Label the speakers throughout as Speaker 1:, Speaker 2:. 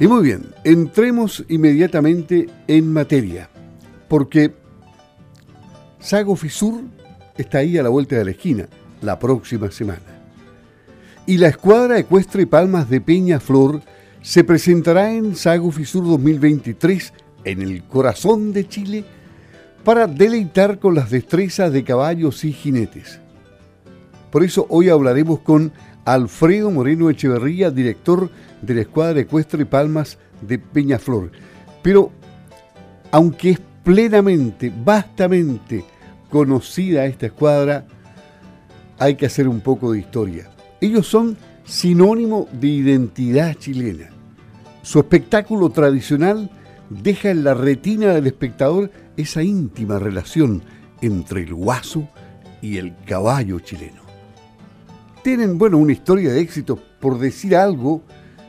Speaker 1: Y muy bien, entremos inmediatamente en materia, porque Sago Fisur está ahí a la vuelta de la esquina, la próxima semana. Y la escuadra ecuestre Palmas de Peña Flor se presentará en Sago Fisur 2023 en el corazón de Chile para deleitar con las destrezas de caballos y jinetes. Por eso hoy hablaremos con Alfredo Moreno Echeverría, director de la Escuadra Ecuestre Palmas de Peñaflor. Pero, aunque es plenamente, vastamente conocida esta escuadra, hay que hacer un poco de historia. Ellos son sinónimo de identidad chilena. Su espectáculo tradicional deja en la retina del espectador esa íntima relación entre el guaso y el caballo chileno. Tienen, bueno, una historia de éxito, por decir algo,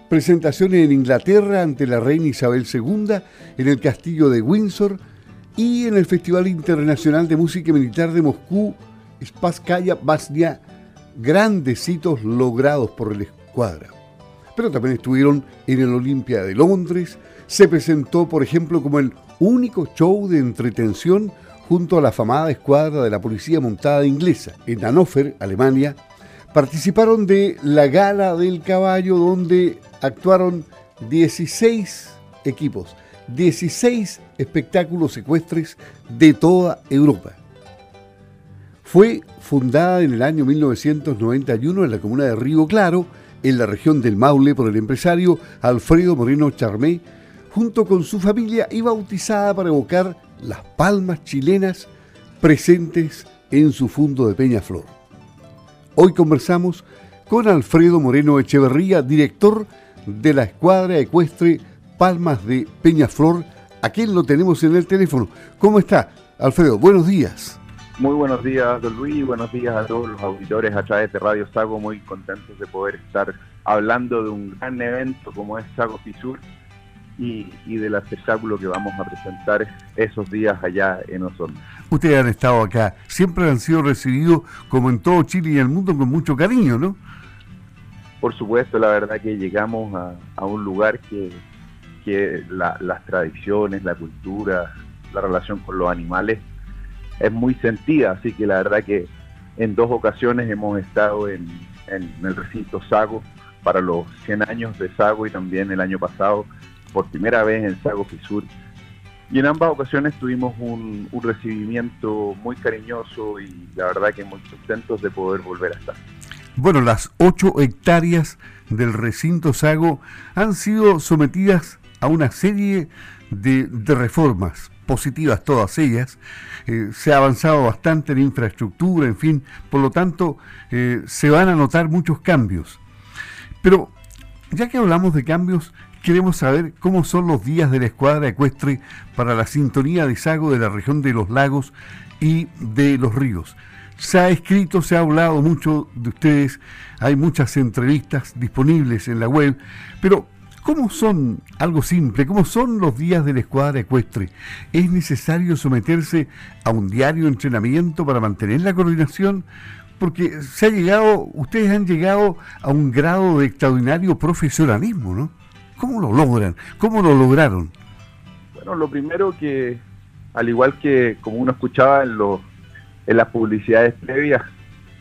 Speaker 1: presentaciones en Inglaterra ante la reina Isabel II, en el castillo de Windsor y en el Festival Internacional de Música Militar de Moscú, Spaskaya Basnia, grandes hitos logrados por el escuadra. Pero también estuvieron en el Olimpia de Londres, se presentó, por ejemplo, como el único show de entretención junto a la afamada escuadra de la Policía Montada Inglesa en Hannover, Alemania, participaron de la Gala del Caballo donde actuaron 16 equipos, 16 espectáculos ecuestres de toda Europa. Fue fundada en el año 1991 en la comuna de Río Claro, en la región del Maule, por el empresario Alfredo Moreno Charmé, junto con su familia y bautizada para evocar las palmas chilenas presentes en su fondo de Peñaflor. Hoy conversamos con Alfredo Moreno Echeverría, director de la escuadra ecuestre Palmas de Peñaflor, a quien lo tenemos en el teléfono. ¿Cómo está, Alfredo? Buenos días.
Speaker 2: Muy buenos días, don Luis, buenos días a todos los auditores a través de Radio Sago, muy contentos de poder estar hablando de un gran evento como es Sago Fisur y, y, del espectáculo que vamos a presentar esos días allá en Osorno.
Speaker 1: Ustedes han estado acá, siempre han sido recibidos como en todo Chile y el mundo con mucho cariño, ¿no?
Speaker 2: Por supuesto, la verdad que llegamos a, un lugar que, las tradiciones, la cultura, la relación con los animales es muy sentida, así que la verdad que en dos ocasiones hemos estado en, el recinto Sago para los 100 años de Sago y también el año pasado por primera vez en Sago Fisur. Y en ambas ocasiones tuvimos un, recibimiento muy cariñoso y la verdad que muy contentos de poder volver a estar.
Speaker 1: Bueno, las ocho hectáreas del recinto Sago han sido sometidas a una serie de, reformas positivas, todas ellas. Eh, se ha avanzado bastante en infraestructura, en fin, por lo tanto, eh, se van a notar muchos cambios. Pero, ya que hablamos de cambios, queremos saber cómo son los días de la escuadra ecuestre para la sintonía de Sago de la región de los lagos y de los ríos. Se ha escrito, se ha hablado mucho de ustedes, hay muchas entrevistas disponibles en la web, pero ¿cómo son, algo simple, cómo son los días de la escuadra ecuestre? ¿Es necesario someterse a un diario entrenamiento para mantener la coordinación? Porque se ha llegado, ustedes han llegado a un grado de extraordinario profesionalismo, ¿no? ¿Cómo lo logran? ¿Cómo lo lograron?
Speaker 2: Bueno, lo primero que, al igual que como uno escuchaba en los en las publicidades previas,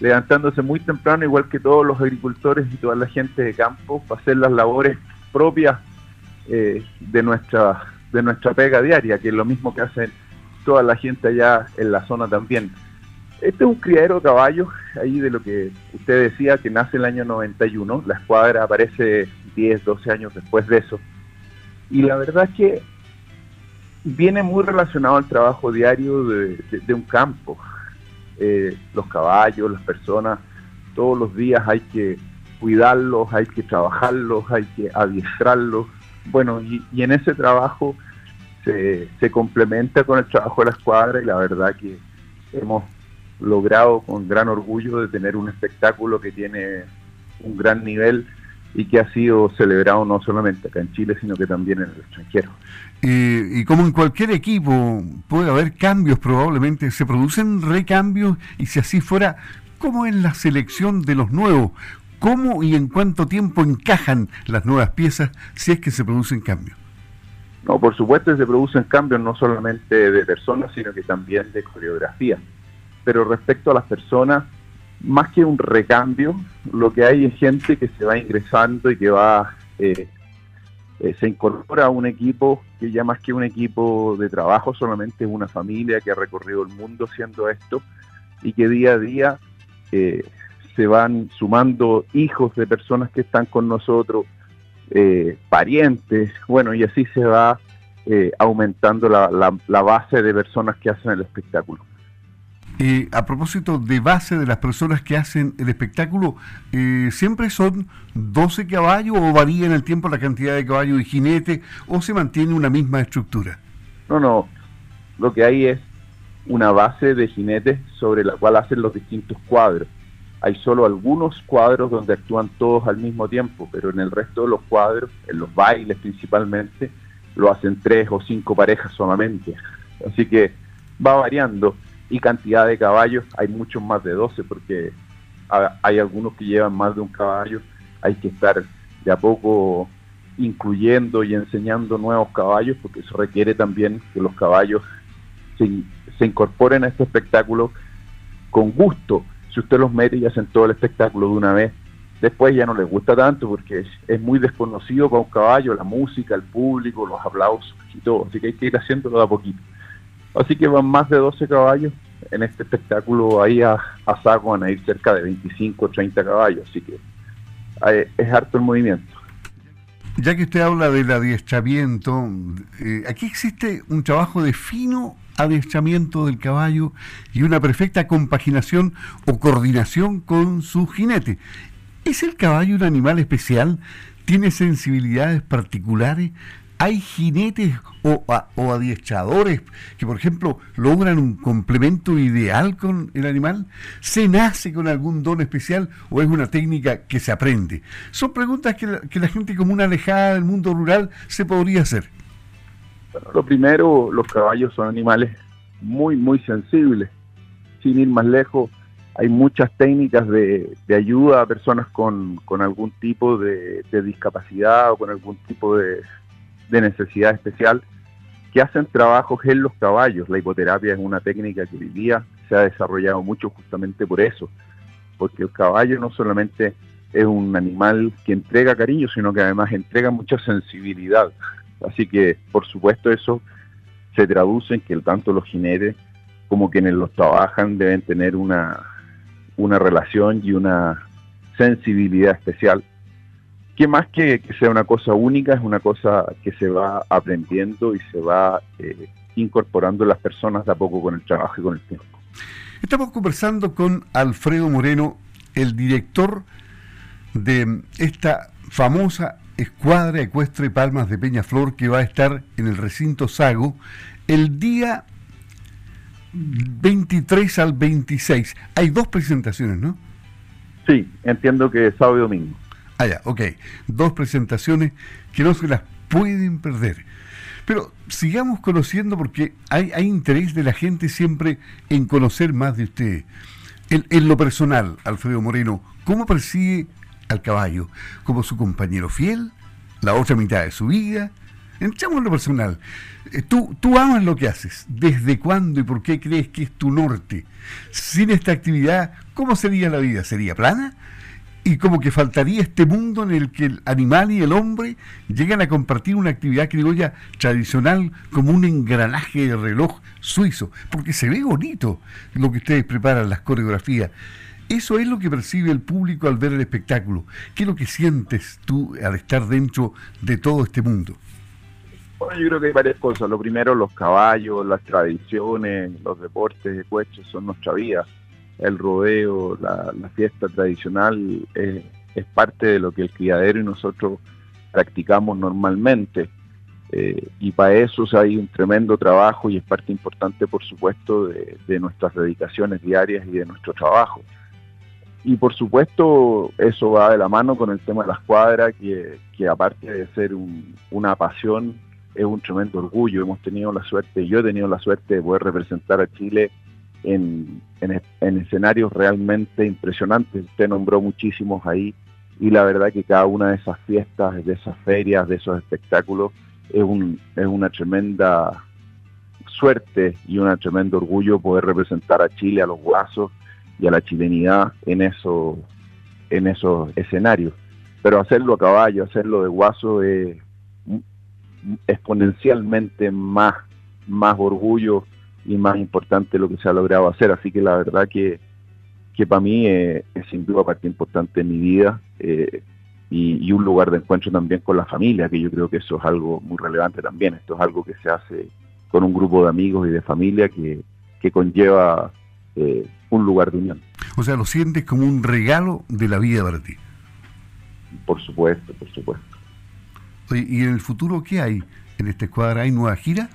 Speaker 2: levantándose muy temprano, igual que todos los agricultores y toda la gente de campo, para hacer las labores propias eh, de, nuestra, de nuestra pega diaria, que es lo mismo que hacen toda la gente allá en la zona también. Este es un criadero de caballos, ahí de lo que usted decía, que nace el año 91, la escuadra aparece 10, 12 años después de eso. Y la verdad que viene muy relacionado al trabajo diario de un campo. Eh, los caballos, las personas, todos los días hay que cuidarlos, hay que trabajarlos, hay que adiestrarlos. Bueno, y, en ese trabajo se, se, complementa con el trabajo de la escuadra y la verdad que hemos logrado con gran orgullo de tener un espectáculo que tiene un gran nivel y que ha sido celebrado no solamente acá en Chile, sino que también en el extranjero.
Speaker 1: y como en cualquier equipo puede haber cambios probablemente, se producen recambios y si así fuera, ¿cómo es la selección de los nuevos? ¿Cómo y en cuánto tiempo encajan las nuevas piezas si es que se producen cambios?
Speaker 2: No, por supuesto se producen cambios no solamente de personas, sino que también de coreografía. Pero respecto a las personas, más que un recambio, lo que hay es gente que se va ingresando y que va, eh, eh, se incorpora a un equipo que ya más que un equipo de trabajo, solamente es una familia que ha recorrido el mundo haciendo esto y que día a día eh, se van sumando hijos de personas que están con nosotros, parientes, bueno, y así se va aumentando la base de personas que hacen el espectáculo.
Speaker 1: Eh, a propósito de base de las personas que hacen el espectáculo, eh, ¿siempre son 12 caballos o varía en el tiempo la cantidad de caballos y jinetes o se mantiene una misma estructura?
Speaker 2: No, no. Lo que hay es una base de jinetes sobre la cual hacen los distintos cuadros. Hay solo algunos cuadros donde actúan todos al mismo tiempo, pero en el resto de los cuadros, en los bailes principalmente, lo hacen tres o cinco parejas solamente. Así que va variando y cantidad de caballos, hay muchos más de 12 porque hay algunos que llevan más de un caballo, hay que estar de a poco incluyendo y enseñando nuevos caballos porque eso requiere también que los caballos se, se incorporen a este espectáculo con gusto. Si usted los mete y hacen todo el espectáculo de una vez, después ya no les gusta tanto porque es, muy desconocido para un caballo, la música, el público, los aplausos y todo. Así que hay que ir haciéndolo de a poquito. Así que van más de 12 caballos. En este espectáculo ahí a, saco van a ir cerca de 25 o 30 caballos. Así que es harto el movimiento.
Speaker 1: Ya que usted habla del adiestramiento, eh, aquí existe un trabajo de fino adiestramiento del caballo y una perfecta compaginación o coordinación con su jinete. ¿Es el caballo un animal especial? ¿Tiene sensibilidades particulares? Hay jinetes o, adiestradores que, por ejemplo, logran un complemento ideal con el animal? ¿Se nace con algún don especial o es una técnica que se aprende? Son preguntas que la, que la gente común alejada del mundo rural se podría hacer.
Speaker 2: Bueno, lo primero, los caballos son animales muy, muy sensibles. Sin ir más lejos, hay muchas técnicas de, ayuda a personas con, algún tipo de discapacidad o con algún tipo de, de necesidad especial que hacen trabajos en los caballos. La hipoterapia es una técnica que hoy día se ha desarrollado mucho justamente por eso, porque el caballo no solamente es un animal que entrega cariño, sino que además entrega mucha sensibilidad. Así que, por supuesto, eso se traduce en que tanto los jinetes como quienes los trabajan deben tener una, una relación y una sensibilidad especial que más que, que, sea una cosa única, es una cosa que se va aprendiendo y se va eh, incorporando las personas de a poco con el trabajo y con el tiempo.
Speaker 1: Estamos conversando con Alfredo Moreno, el director de esta famosa escuadra ecuestre Palmas de Peñaflor que va a estar en el recinto Sago el día 23 al 26. Hay dos presentaciones, ¿no?
Speaker 2: Sí, entiendo que sábado y domingo.
Speaker 1: Ah, ya, ok. Dos presentaciones que no se las pueden perder. Pero sigamos conociendo porque hay, interés de la gente siempre en conocer más de usted. En, lo personal, Alfredo Moreno, ¿cómo percibe al caballo? ¿Como su compañero fiel? ¿La otra mitad de su vida? Entramos en lo personal. Eh, tú, tú amas lo que haces. ¿Desde cuándo y por qué crees que es tu norte? Sin esta actividad, ¿cómo sería la vida? ¿Sería plana? Y como que faltaría este mundo en el que el animal y el hombre llegan a compartir una actividad criolla tradicional como un engranaje de reloj suizo, porque se ve bonito lo que ustedes preparan, las coreografías. Eso es lo que percibe el público al ver el espectáculo. ¿Qué es lo que sientes tú al estar dentro de todo este mundo?
Speaker 2: Bueno, yo creo que hay varias cosas. Lo primero, los caballos, las tradiciones, los deportes de coches son nuestra vida el rodeo, la, fiesta tradicional es, parte de lo que el criadero y nosotros practicamos normalmente. Eh, y para eso hay un tremendo trabajo y es parte importante, por supuesto, de, nuestras dedicaciones diarias y de nuestro trabajo. Y por supuesto, eso va de la mano con el tema de las cuadras, que, aparte de ser una pasión, es un tremendo orgullo. Hemos tenido la suerte, yo he tenido la suerte de poder representar a Chile en, en, escenarios realmente impresionantes. Usted nombró muchísimos ahí y la verdad que cada una de esas fiestas, de esas ferias, de esos espectáculos es, un, es una tremenda suerte y un tremendo orgullo poder representar a Chile, a los guasos y a la chilenidad en, eso, en esos escenarios. Pero hacerlo a caballo, hacerlo de guaso es exponencialmente más, más orgullo y más importante lo que se ha logrado hacer. Así que la verdad que, que para mí es sin duda parte importante en mi vida eh, y, y, un lugar de encuentro también con la familia, que yo creo que eso es algo muy relevante también. Esto es algo que se hace con un grupo de amigos y de familia que, que conlleva eh, un lugar de unión.
Speaker 1: O sea, lo sientes como un regalo de la vida para ti.
Speaker 2: Por supuesto, por supuesto.
Speaker 1: ¿Y en el futuro qué hay en esta escuadra? ¿Hay nueva gira?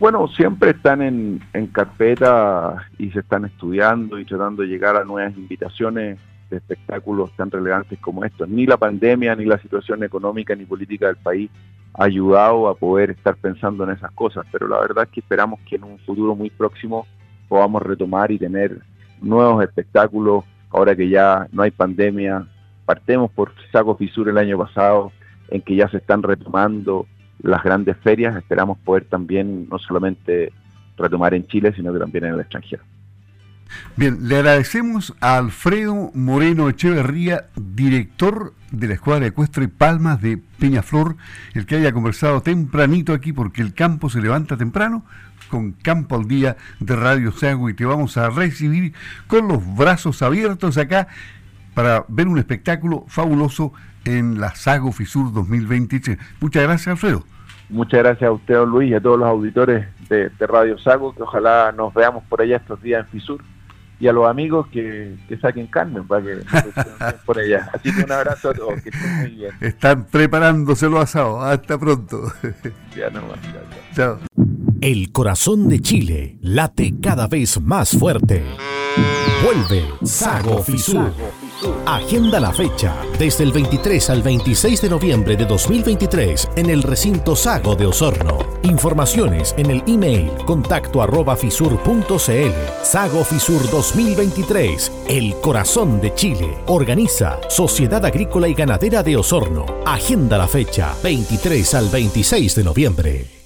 Speaker 2: Bueno, siempre están en, carpeta y se están estudiando y tratando de llegar a nuevas invitaciones de espectáculos tan relevantes como estos. Ni la pandemia, ni la situación económica, ni política del país ha ayudado a poder estar pensando en esas cosas, pero la verdad es que esperamos que en un futuro muy próximo podamos retomar y tener nuevos espectáculos, ahora que ya no hay pandemia. Partemos por Saco Fisur el año pasado, en que ya se están retomando las grandes ferias, esperamos poder también no solamente retomar en Chile, sino que también en el extranjero.
Speaker 1: Bien, le agradecemos a Alfredo Moreno Echeverría, director de la Escuadra Ecuestre Palmas de Peñaflor, el que haya conversado tempranito aquí, porque el campo se levanta temprano, con Campo al Día de Radio Sago, y te vamos a recibir con los brazos abiertos acá para ver un espectáculo fabuloso en la Sago Fisur 2023. Muchas gracias, Alfredo.
Speaker 2: Muchas gracias a usted, don Luis, y a todos los auditores de, de Radio Sago, que ojalá nos veamos por allá estos días en Fisur y a los amigos que, que saquen carne para que por allá. Así que un abrazo a todos, que estén muy bien.
Speaker 1: Están preparándose los asados. Hasta pronto.
Speaker 2: Ya nomás,
Speaker 3: chao. El corazón de Chile late cada vez más fuerte. Vuelve Sago Fisur. Agenda la fecha desde el 23 al 26 de noviembre de 2023 en el recinto Sago de Osorno. Informaciones en el email contacto arroba fisur.cl. Sago Fisur 2023, el corazón de Chile. Organiza Sociedad Agrícola y Ganadera de Osorno. Agenda la fecha 23 al 26 de noviembre.